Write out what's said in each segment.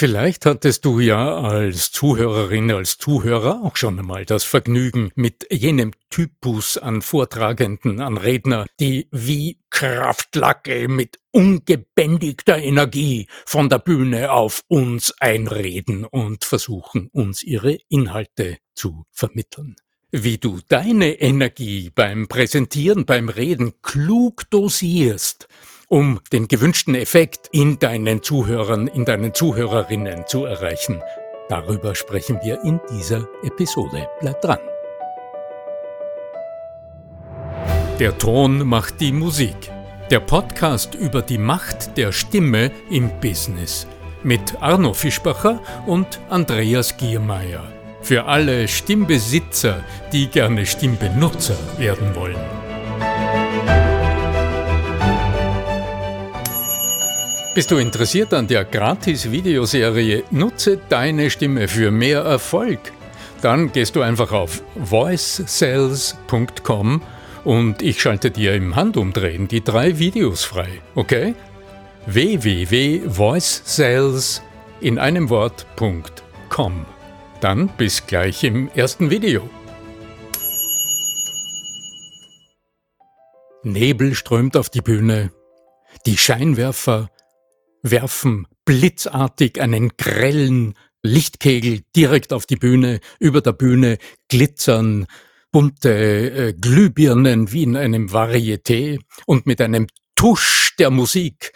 Vielleicht hattest du ja als Zuhörerin, als Zuhörer auch schon einmal das Vergnügen mit jenem Typus an Vortragenden, an Redner, die wie Kraftlacke mit ungebändigter Energie von der Bühne auf uns einreden und versuchen, uns ihre Inhalte zu vermitteln. Wie du deine Energie beim Präsentieren, beim Reden klug dosierst, um den gewünschten Effekt in deinen Zuhörern, in deinen Zuhörerinnen zu erreichen. Darüber sprechen wir in dieser Episode. Bleib dran. Der Ton macht die Musik. Der Podcast über die Macht der Stimme im Business. Mit Arno Fischbacher und Andreas Giermeier. Für alle Stimmbesitzer, die gerne Stimmbenutzer werden wollen. Bist du interessiert an der Gratis-Videoserie Nutze deine Stimme für mehr Erfolg? Dann gehst du einfach auf voicesales.com und ich schalte dir im Handumdrehen die drei Videos frei, okay? www.voicesales in einem Wort.com. Dann bis gleich im ersten Video. Nebel strömt auf die Bühne. Die Scheinwerfer werfen blitzartig einen grellen Lichtkegel direkt auf die Bühne, über der Bühne glitzern bunte äh, Glühbirnen wie in einem Varieté und mit einem Tusch der Musik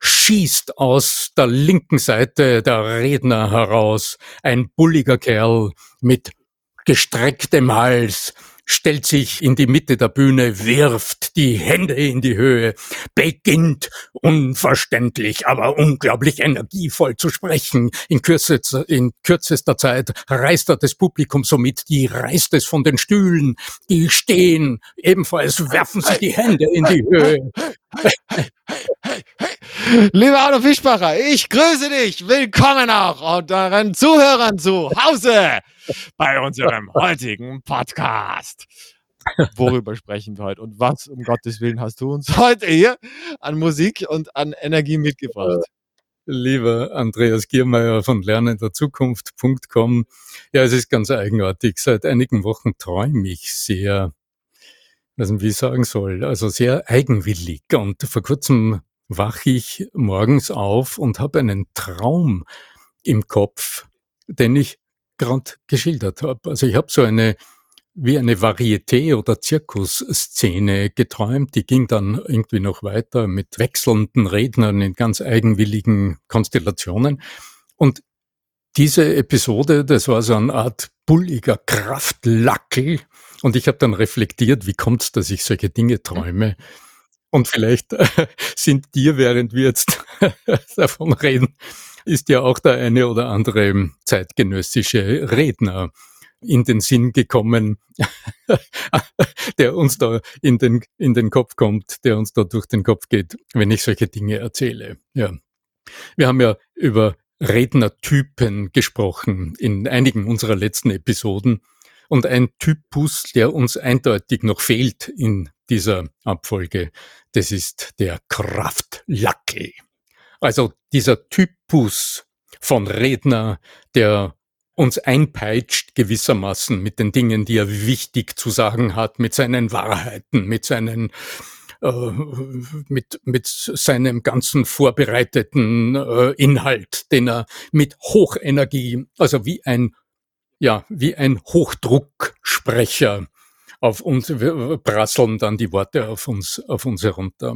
schießt aus der linken Seite der Redner heraus ein bulliger Kerl mit gestrecktem Hals, stellt sich in die Mitte der Bühne, wirft die Hände in die Höhe, beginnt unverständlich, aber unglaublich energievoll zu sprechen. In, Kürze, in kürzester Zeit reißt er das Publikum somit, die reißt es von den Stühlen, die stehen, ebenfalls werfen sich die Hände in die Höhe. Lieber Arno Fischbacher, ich grüße dich. Willkommen auch unseren Zuhörern zu Hause bei unserem heutigen Podcast. Worüber sprechen wir heute und was um Gottes Willen hast du uns heute hier an Musik und an Energie mitgebracht? Lieber Andreas Giermeier von lernenderzukunft.com. Ja, es ist ganz eigenartig. Seit einigen Wochen träume ich sehr, also wie ich sagen soll, also sehr eigenwillig. Und vor kurzem wache ich morgens auf und habe einen Traum im Kopf, den ich gerade geschildert habe. Also ich habe so eine wie eine Varieté- oder Zirkusszene geträumt. Die ging dann irgendwie noch weiter mit wechselnden Rednern in ganz eigenwilligen Konstellationen. Und diese Episode, das war so eine Art bulliger Kraftlackel. Und ich habe dann reflektiert, wie kommt es, dass ich solche Dinge träume? Und vielleicht sind dir, während wir jetzt davon reden, ist ja auch der eine oder andere zeitgenössische Redner in den Sinn gekommen, der uns da in den, in den Kopf kommt, der uns da durch den Kopf geht, wenn ich solche Dinge erzähle. Ja. Wir haben ja über Rednertypen gesprochen in einigen unserer letzten Episoden. Und ein Typus, der uns eindeutig noch fehlt in dieser Abfolge, das ist der Kraftlackel. Also dieser Typus von Redner, der uns einpeitscht gewissermaßen mit den Dingen, die er wichtig zu sagen hat, mit seinen Wahrheiten, mit seinen äh, mit, mit seinem ganzen vorbereiteten äh, Inhalt, den er mit Hochenergie, also wie ein, ja, wie ein Hochdrucksprecher auf uns prasseln dann die Worte auf uns, auf uns herunter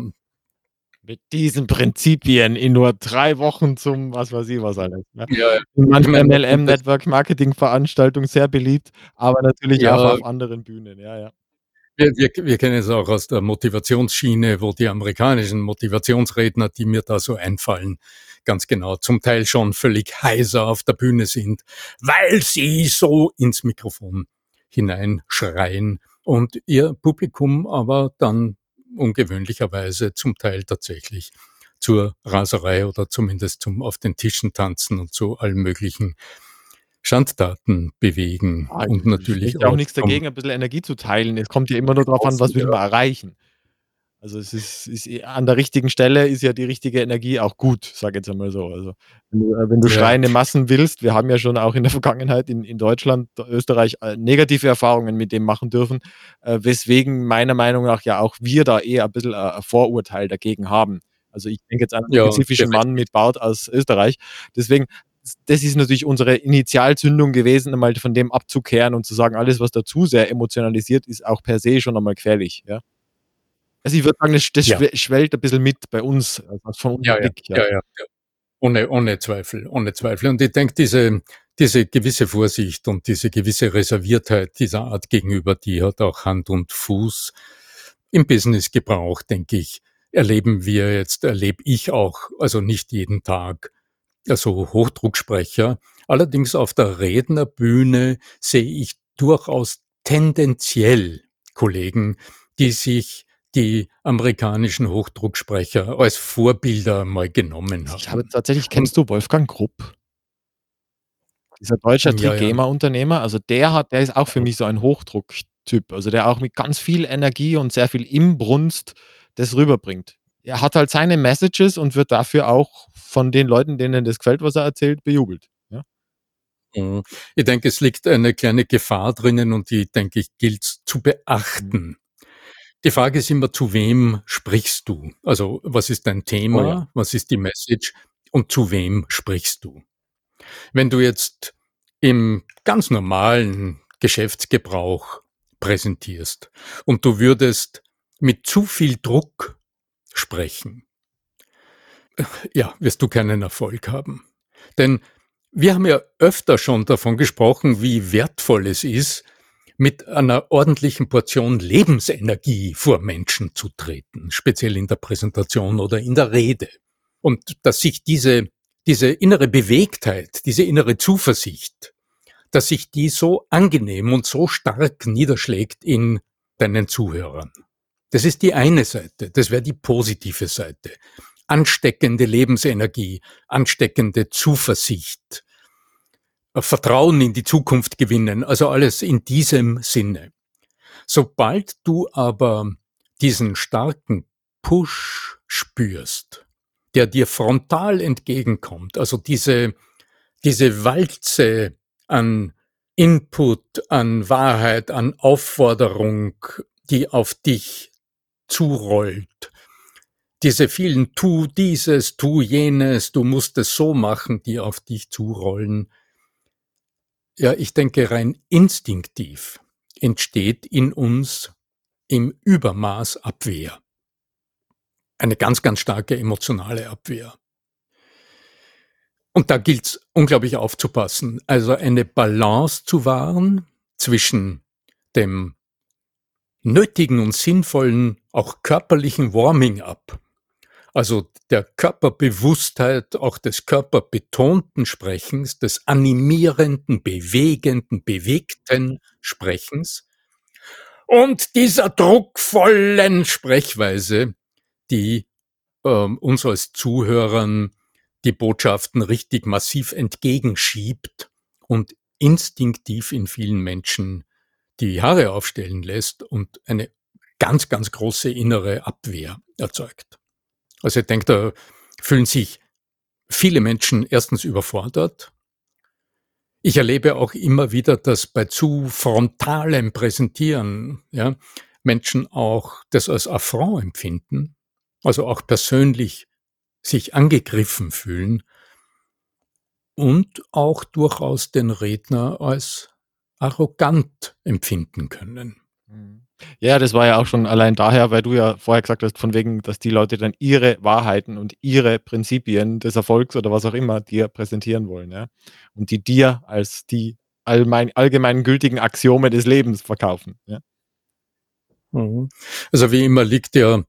mit diesen Prinzipien in nur drei Wochen zum, was weiß ich was alles. Ne? Ja, Manchmal MLM Network Marketing Veranstaltung sehr beliebt, aber natürlich ja. auch auf anderen Bühnen. Ja, ja. Wir, wir, wir kennen es auch aus der Motivationsschiene, wo die amerikanischen Motivationsredner, die mir da so einfallen, ganz genau, zum Teil schon völlig heiser auf der Bühne sind, weil sie so ins Mikrofon hineinschreien und ihr Publikum aber dann ungewöhnlicherweise zum Teil tatsächlich zur Raserei oder zumindest zum auf den Tischen tanzen und zu allen möglichen Schandtaten bewegen. Ah, und natürlich auch, auch nichts dagegen, ein bisschen Energie zu teilen. Es kommt ja immer nur darauf an, was will man erreichen. Also es ist, ist eh, an der richtigen Stelle ist ja die richtige Energie auch gut, sage ich jetzt einmal so. Also wenn du, äh, wenn du Ja. schreiende Massen willst, wir haben ja schon auch in der Vergangenheit in, in Deutschland, Österreich äh, negative Erfahrungen mit dem machen dürfen, äh, weswegen meiner Meinung nach ja auch wir da eher ein bisschen äh, ein Vorurteil dagegen haben. Also ich denke jetzt an einen Ja, spezifischen. Mann mit Bart aus Österreich. Deswegen, das ist natürlich unsere Initialzündung gewesen, einmal von dem abzukehren und zu sagen, alles, was dazu sehr emotionalisiert, ist auch per se schon einmal gefährlich. Ja? Also ich würde sagen, das, das Ja. schwe- schwellt ein bisschen mit bei uns, also von unserem Ja, ja, Blick. ja, ja, ja. Ohne, ohne Zweifel, ohne Zweifel. Und ich denke, diese, diese gewisse Vorsicht und diese gewisse Reserviertheit dieser Art gegenüber, die hat auch Hand und Fuß. Im Businessgebrauch, denke ich, erleben wir jetzt, erlebe ich auch, also nicht jeden Tag, also Hochdrucksprecher. Allerdings auf der Rednerbühne sehe ich durchaus tendenziell Kollegen, die sich die amerikanischen Hochdrucksprecher als Vorbilder mal genommen Ich habe haben. tatsächlich, kennst du Wolfgang Grupp? Dieser deutsche. Trigema-Unternehmer, also der hat, der ist auch für mich so ein Hochdrucktyp, also der auch mit ganz viel Energie und sehr viel Imbrunst das rüberbringt. Er hat halt seine Messages und wird dafür auch von den Leuten, denen das gefällt, was er erzählt, bejubelt. Mhm. Ich denke, es liegt eine kleine Gefahr drinnen und die, denke ich, gilt zu beachten. Die Frage ist immer, zu wem sprichst du? Also, was ist dein Thema? Oh ja. Was ist die Message? Und zu wem sprichst du? Wenn du jetzt im ganz normalen Geschäftsgebrauch präsentierst und du würdest mit zu viel Druck sprechen, ja, wirst du keinen Erfolg haben. Denn wir haben ja öfter schon davon gesprochen, wie wertvoll es ist, mit einer ordentlichen Portion Lebensenergie vor Menschen zu treten, speziell in der Präsentation oder in der Rede. Und dass sich diese, diese innere Bewegtheit, diese innere Zuversicht, dass sich die so angenehm und so stark niederschlägt in deinen Zuhörern. Das ist die eine Seite, das wäre die positive Seite. Ansteckende Lebensenergie, ansteckende Zuversicht, Vertrauen in die Zukunft gewinnen, also alles in diesem Sinne. Sobald du aber diesen starken Push spürst, der dir frontal entgegenkommt, also diese, diese Walze an Input, an Wahrheit, an Aufforderung, die auf dich zurollt, diese vielen tu dieses, tu jenes, du musst es so machen, die auf dich zurollen, ja, ich denke rein instinktiv entsteht in uns im Übermaß Abwehr. Eine ganz, ganz starke emotionale Abwehr. Und da gilt es unglaublich aufzupassen, also eine Balance zu wahren zwischen dem nötigen und sinnvollen, auch körperlichen Warming-up, also der Körperbewusstheit, auch des körperbetonten Sprechens, des animierenden, bewegenden, bewegten Sprechens und dieser druckvollen Sprechweise, die ähm, uns als Zuhörern die Botschaften richtig massiv entgegenschiebt und instinktiv in vielen Menschen die Haare aufstellen lässt und eine ganz, ganz große innere Abwehr erzeugt. Also ich denke, da fühlen sich viele Menschen erstens überfordert. Ich erlebe auch immer wieder, dass bei zu frontalem Präsentieren ja, Menschen auch das als Affront empfinden, also auch persönlich sich angegriffen fühlen und auch durchaus den Redner als arrogant empfinden können. Ja, das war ja auch schon allein daher, weil du ja vorher gesagt hast, von wegen, dass die Leute dann ihre Wahrheiten und ihre Prinzipien des Erfolgs oder was auch immer dir präsentieren wollen, ja. Und die dir als die allgemein, allgemein gültigen Axiome des Lebens verkaufen. Ja. Mhm. Also wie immer liegt ja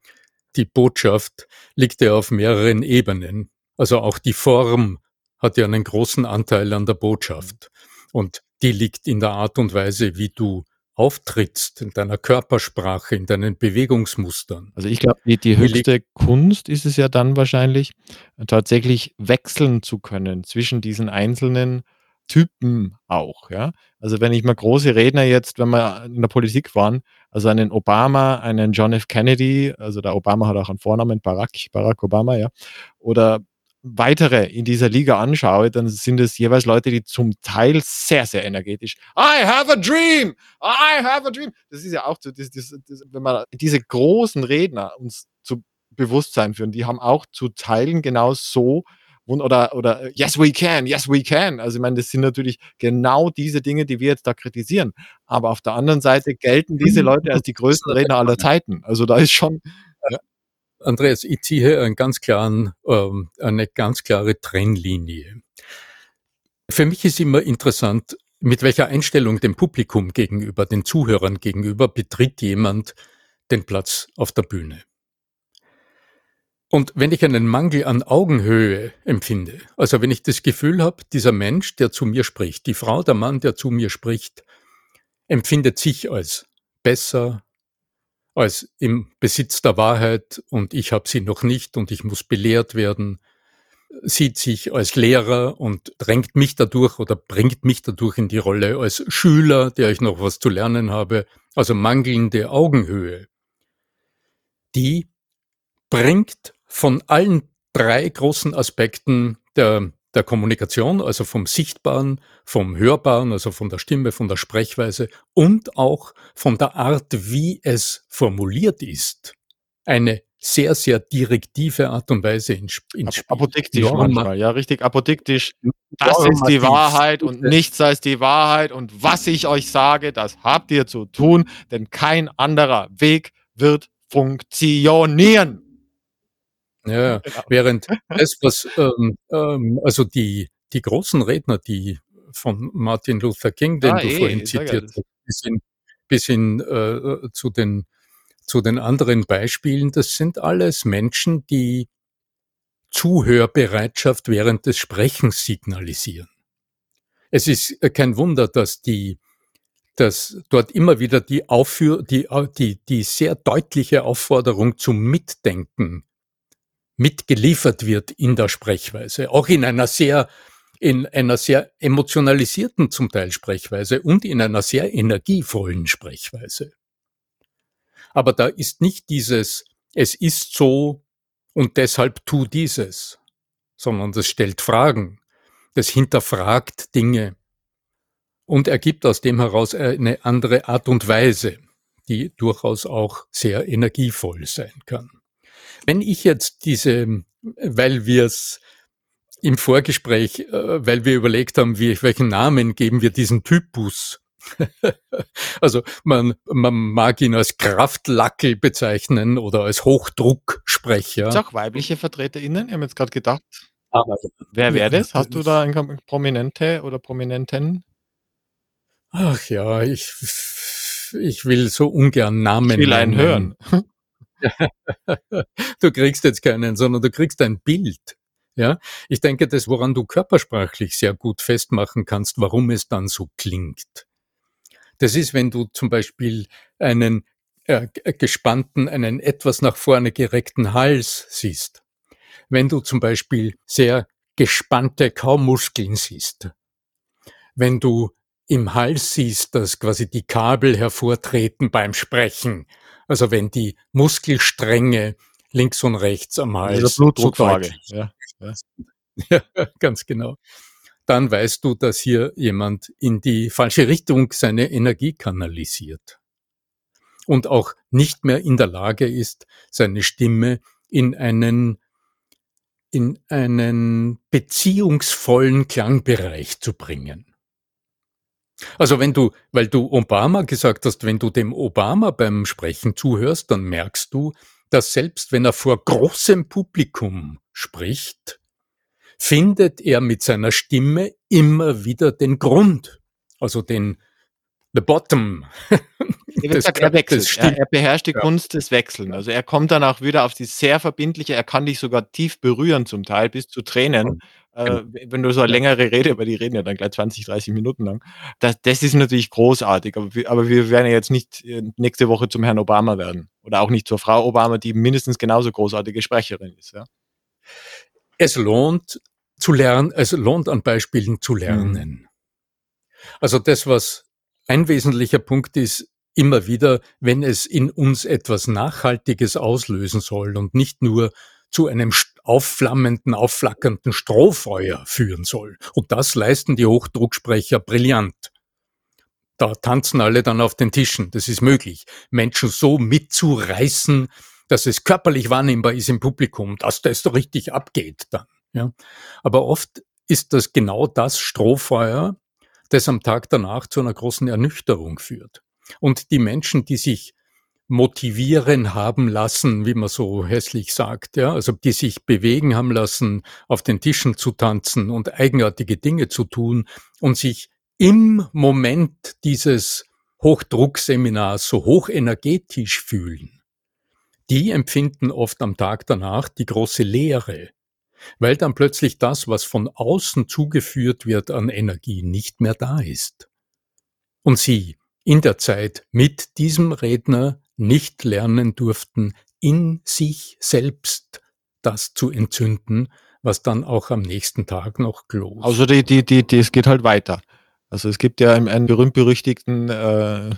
die Botschaft, liegt ja auf mehreren Ebenen. Also auch die Form hat ja einen großen Anteil an der Botschaft. Und die liegt in der Art und Weise, wie du auftrittst, in deiner Körpersprache, in deinen Bewegungsmustern. Also ich glaube, die, die höchste Kunst ist es ja dann wahrscheinlich, tatsächlich wechseln zu können zwischen diesen einzelnen Typen auch, ja. Also wenn ich mal große Redner jetzt, wenn wir in der Politik waren, also einen Obama, einen John F. Kennedy, also der Obama hat auch einen Vornamen, Barack, Barack Obama, ja, oder weitere in dieser Liga anschaue, dann sind es jeweils Leute, die zum Teil sehr, sehr energetisch, I have a dream, I have a dream. Das ist ja auch so, das, das, das, wenn man diese großen Redner uns zu Bewusstsein führen, die haben auch zu Teilen genau so oder, oder yes we can, yes we can. Also ich meine, das sind natürlich genau diese Dinge, die wir jetzt da kritisieren. Aber auf der anderen Seite gelten diese Leute als die größten Redner aller Zeiten. Also da ist schon. Andreas, ich ziehe einen ganz klaren, ähm, eine ganz klare Trennlinie. Für mich ist immer interessant, mit welcher Einstellung dem Publikum gegenüber, den Zuhörern gegenüber betritt jemand den Platz auf der Bühne. Und wenn ich einen Mangel an Augenhöhe empfinde, also wenn ich das Gefühl habe, dieser Mensch, der zu mir spricht, die Frau, der Mann, der zu mir spricht, empfindet sich als besser, als im Besitz der Wahrheit und ich habe sie noch nicht und ich muss belehrt werden, sieht sich als Lehrer und drängt mich dadurch oder bringt mich dadurch in die Rolle als Schüler, der ich noch was zu lernen habe, also mangelnde Augenhöhe. Die bringt von allen drei großen Aspekten der, der Kommunikation, also vom Sichtbaren, vom Hörbaren, also von der Stimme, von der Sprechweise und auch von der Art, wie es formuliert ist, eine sehr, sehr direktive Art und Weise ins, ins Spiel. Apodiktisch Norma manchmal, ja, richtig apodiktisch. Das ist die Wahrheit und nichts als die Wahrheit und was ich euch sage, das habt ihr zu tun, denn kein anderer Weg wird funktionieren. Ja, genau. während das, was, ähm, ähm, also die, die großen Redner, die von Martin Luther King, den ah, du eh, vorhin zitiert hast, bis hin, bis hin äh, zu, den, zu den anderen Beispielen, das sind alles Menschen, die Zuhörbereitschaft während des Sprechens signalisieren. Es ist kein Wunder, dass die dass dort immer wieder die, Aufführ die, die, die sehr deutliche Aufforderung zum Mitdenken mitgeliefert wird in der Sprechweise, auch in einer sehr in einer sehr emotionalisierten zum Teil Sprechweise und in einer sehr energievollen Sprechweise. Aber da ist nicht dieses, es ist so und deshalb tu dieses, sondern das stellt Fragen, das hinterfragt Dinge und ergibt aus dem heraus eine andere Art und Weise, die durchaus auch sehr energievoll sein kann. Wenn ich jetzt diese, weil wir es im Vorgespräch, äh, weil wir überlegt haben, wie, welchen Namen geben wir diesen Typus. also man, man mag ihn als Kraftlackel bezeichnen oder als Hochdrucksprecher. Gibt es auch weibliche VertreterInnen? Ich habe jetzt gerade gedacht. Aber, Wer wäre das? Hast du da eine Prominente oder Prominenten? Ach ja, ich, ich will so ungern Namen. Ich will einen hören. du kriegst jetzt keinen, sondern du kriegst ein Bild. Ja, ich denke, das, woran du körpersprachlich sehr gut festmachen kannst, warum es dann so klingt. Das ist, wenn du zum Beispiel einen äh, gespannten, einen etwas nach vorne gereckten Hals siehst. Wenn du zum Beispiel sehr gespannte Kaumuskeln siehst. Wenn du im Hals siehst, dass quasi die Kabel hervortreten beim Sprechen also wenn die Muskelstränge links und rechts am Hals also Blutdruckfrage. So ja, ja. ja, ganz genau. Dann weißt du, dass hier jemand in die falsche Richtung seine Energie kanalisiert und auch nicht mehr in der Lage ist, seine Stimme in einen in einen beziehungsvollen Klangbereich zu bringen. Also wenn du, weil du Obama gesagt hast, wenn du dem Obama beim Sprechen zuhörst, dann merkst du, dass selbst wenn er vor großem Publikum spricht, findet er mit seiner Stimme immer wieder den Grund, also den the bottom. das, er, wechselt. Er, er, beherrscht die ja. Kunst des Wechseln. Also er kommt dann auch wieder auf die sehr verbindliche, er kann dich sogar tief berühren zum Teil, bis zu Tränen. Äh, wenn du so eine längere Rede, weil die reden ja dann gleich 20, 30 Minuten lang. Das, das ist natürlich großartig, aber wir, aber wir werden ja jetzt nicht äh, nächste Woche zum Herrn Obama werden. Oder auch nicht zur Frau Obama, die mindestens genauso großartige Sprecherin ist. Ja? Es lohnt zu lernen, es lohnt an Beispielen zu lernen. Also das, was ein wesentlicher Punkt ist, immer wieder, wenn es in uns etwas Nachhaltiges auslösen soll und nicht nur zu einem aufflammenden, aufflackernden Strohfeuer führen soll. Und das leisten die Hochdrucksprecher brillant. Da tanzen alle dann auf den Tischen. Das ist möglich. Menschen so mitzureißen, dass es körperlich wahrnehmbar ist im Publikum, dass das so richtig abgeht dann. Ja. Aber oft ist das genau das Strohfeuer, das am Tag danach zu einer großen Ernüchterung führt. Und die Menschen, die sich motivieren haben lassen, wie man so hässlich sagt, ja, also die sich bewegen haben lassen, auf den Tischen zu tanzen und eigenartige Dinge zu tun und sich im Moment dieses Hochdruckseminars so hochenergetisch fühlen, die empfinden oft am Tag danach die große Leere, weil dann plötzlich das, was von außen zugeführt wird an Energie, nicht mehr da ist. Und sie in der Zeit mit diesem Redner nicht lernen durften, in sich selbst das zu entzünden, was dann auch am nächsten Tag noch glost. Also die, die, die, die, es geht halt weiter. Also es gibt ja einen berühmt-berüchtigten äh,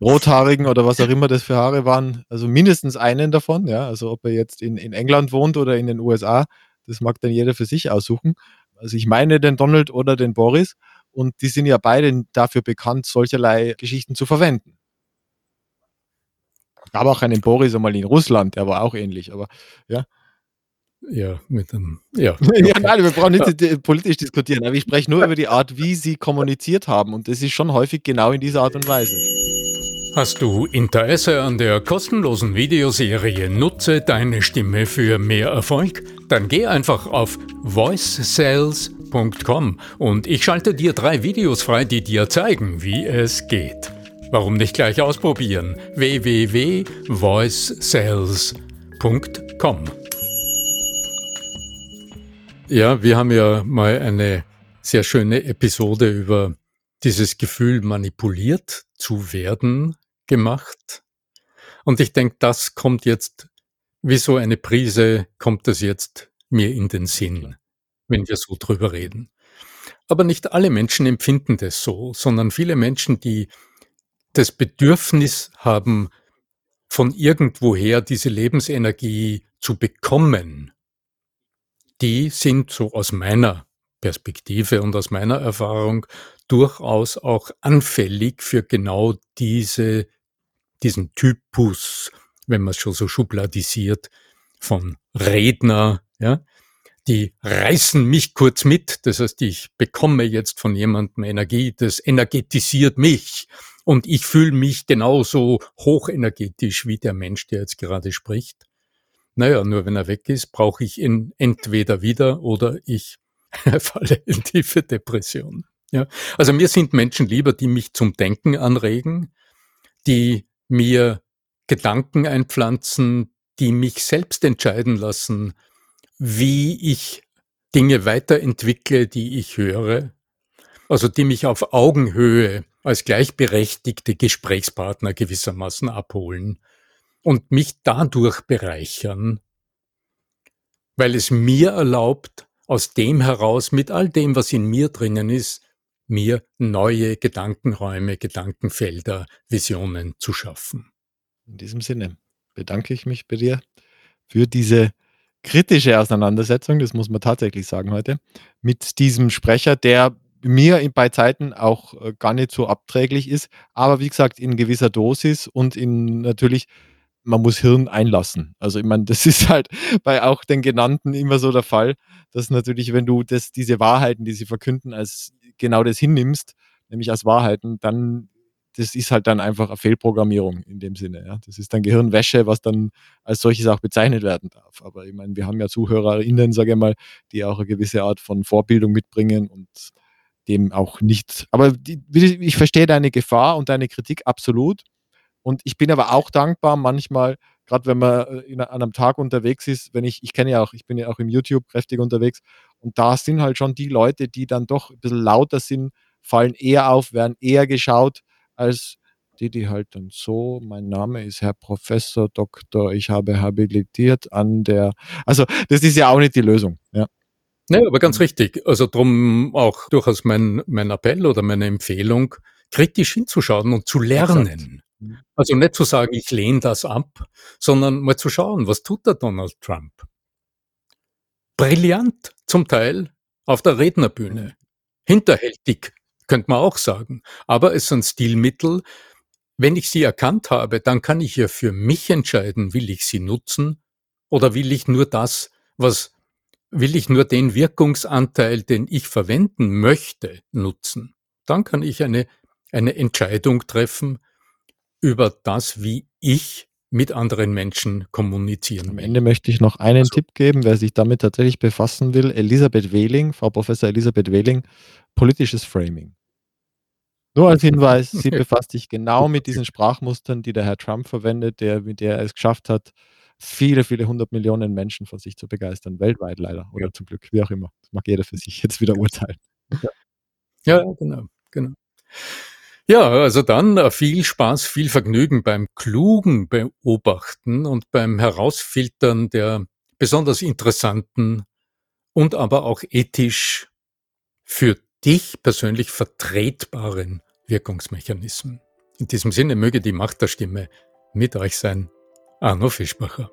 Rothaarigen oder was auch immer das für Haare waren, also mindestens einen davon, ja. Also ob er jetzt in, in England wohnt oder in den USA, das mag dann jeder für sich aussuchen. Also ich meine den Donald oder den Boris und die sind ja beide dafür bekannt, solcherlei Geschichten zu verwenden. Gab auch einen Boris einmal in Russland, der war auch ähnlich, aber ja. Ja, mit einem, ja. ja, nein, wir brauchen nicht ja. politisch diskutieren, aber ich spreche nur über die Art, wie sie kommuniziert haben und das ist schon häufig genau in dieser Art und Weise. Hast du Interesse an der kostenlosen Videoserie Nutze deine Stimme für mehr Erfolg? Dann geh einfach auf voicesales.com und ich schalte dir drei Videos frei, die dir zeigen, wie es geht. Warum nicht gleich ausprobieren? www.voicesales.com Ja, wir haben ja mal eine sehr schöne Episode über dieses Gefühl manipuliert zu werden gemacht. Und ich denke, das kommt jetzt, wie so eine Prise, kommt das jetzt mir in den Sinn, wenn wir so drüber reden. Aber nicht alle Menschen empfinden das so, sondern viele Menschen, die das Bedürfnis haben, von irgendwoher diese Lebensenergie zu bekommen, die sind so aus meiner Perspektive und aus meiner Erfahrung durchaus auch anfällig für genau diese, diesen Typus, wenn man es schon so schubladisiert, von Redner, ja, die reißen mich kurz mit. Das heißt, ich bekomme jetzt von jemandem Energie, das energetisiert mich. Und ich fühle mich genauso hochenergetisch wie der Mensch, der jetzt gerade spricht. Naja, nur wenn er weg ist, brauche ich ihn entweder wieder oder ich falle in tiefe Depression. Ja. Also mir sind Menschen lieber, die mich zum Denken anregen, die mir Gedanken einpflanzen, die mich selbst entscheiden lassen, wie ich Dinge weiterentwickle, die ich höre. Also die mich auf Augenhöhe als gleichberechtigte Gesprächspartner gewissermaßen abholen und mich dadurch bereichern, weil es mir erlaubt, aus dem heraus, mit all dem, was in mir drinnen ist, mir neue Gedankenräume, Gedankenfelder, Visionen zu schaffen. In diesem Sinne bedanke ich mich bei dir für diese kritische Auseinandersetzung, das muss man tatsächlich sagen heute, mit diesem Sprecher, der mir bei Zeiten auch äh, gar nicht so abträglich ist, aber wie gesagt, in gewisser Dosis und in natürlich, man muss Hirn einlassen. Also ich meine, das ist halt bei auch den Genannten immer so der Fall, dass natürlich, wenn du das, diese Wahrheiten, die sie verkünden, als genau das hinnimmst, nämlich als Wahrheiten, dann das ist halt dann einfach eine Fehlprogrammierung in dem Sinne. Ja. Das ist dann Gehirnwäsche, was dann als solches auch bezeichnet werden darf. Aber ich meine, wir haben ja ZuhörerInnen, sage ich mal, die auch eine gewisse Art von Vorbildung mitbringen und dem auch nicht. Aber die, ich verstehe deine Gefahr und deine Kritik absolut. Und ich bin aber auch dankbar manchmal, gerade wenn man äh, in, an einem Tag unterwegs ist, wenn ich, ich kenne ja auch, ich bin ja auch im YouTube kräftig unterwegs und da sind halt schon die Leute, die dann doch ein bisschen lauter sind, fallen eher auf, werden eher geschaut, als die, die halt dann so, mein Name ist Herr Professor Doktor, ich habe habilitiert an der, also das ist ja auch nicht die Lösung, ja. Ne, aber ganz richtig. Also drum auch durchaus mein, mein Appell oder meine Empfehlung, kritisch hinzuschauen und zu lernen. Mhm. Also nicht zu sagen, ich lehne das ab, sondern mal zu schauen, was tut der Donald Trump? Brillant zum Teil auf der Rednerbühne. Hinterhältig, könnte man auch sagen. Aber es sind Stilmittel. Wenn ich sie erkannt habe, dann kann ich ja für mich entscheiden, will ich sie nutzen oder will ich nur das, was will ich nur den Wirkungsanteil, den ich verwenden möchte, nutzen. Dann kann ich eine, eine Entscheidung treffen über das, wie ich mit anderen Menschen kommunizieren Am Ende möchte ich noch einen also, Tipp geben, wer sich damit tatsächlich befassen will. Elisabeth Wehling, Frau Professor Elisabeth Wehling, politisches Framing. Nur als Hinweis, sie befasst sich genau mit diesen Sprachmustern, die der Herr Trump verwendet, der, mit der er es geschafft hat, viele, viele hundert Millionen Menschen von sich zu begeistern, weltweit leider oder ja. zum Glück, wie auch immer. Das mag jeder für sich jetzt wieder urteilen. Ja, ja genau, genau. Ja, also dann äh, viel Spaß, viel Vergnügen beim klugen Beobachten und beim Herausfiltern der besonders interessanten und aber auch ethisch für dich persönlich vertretbaren Wirkungsmechanismen. In diesem Sinne möge die Macht der Stimme mit euch sein. Arno Fischbacher.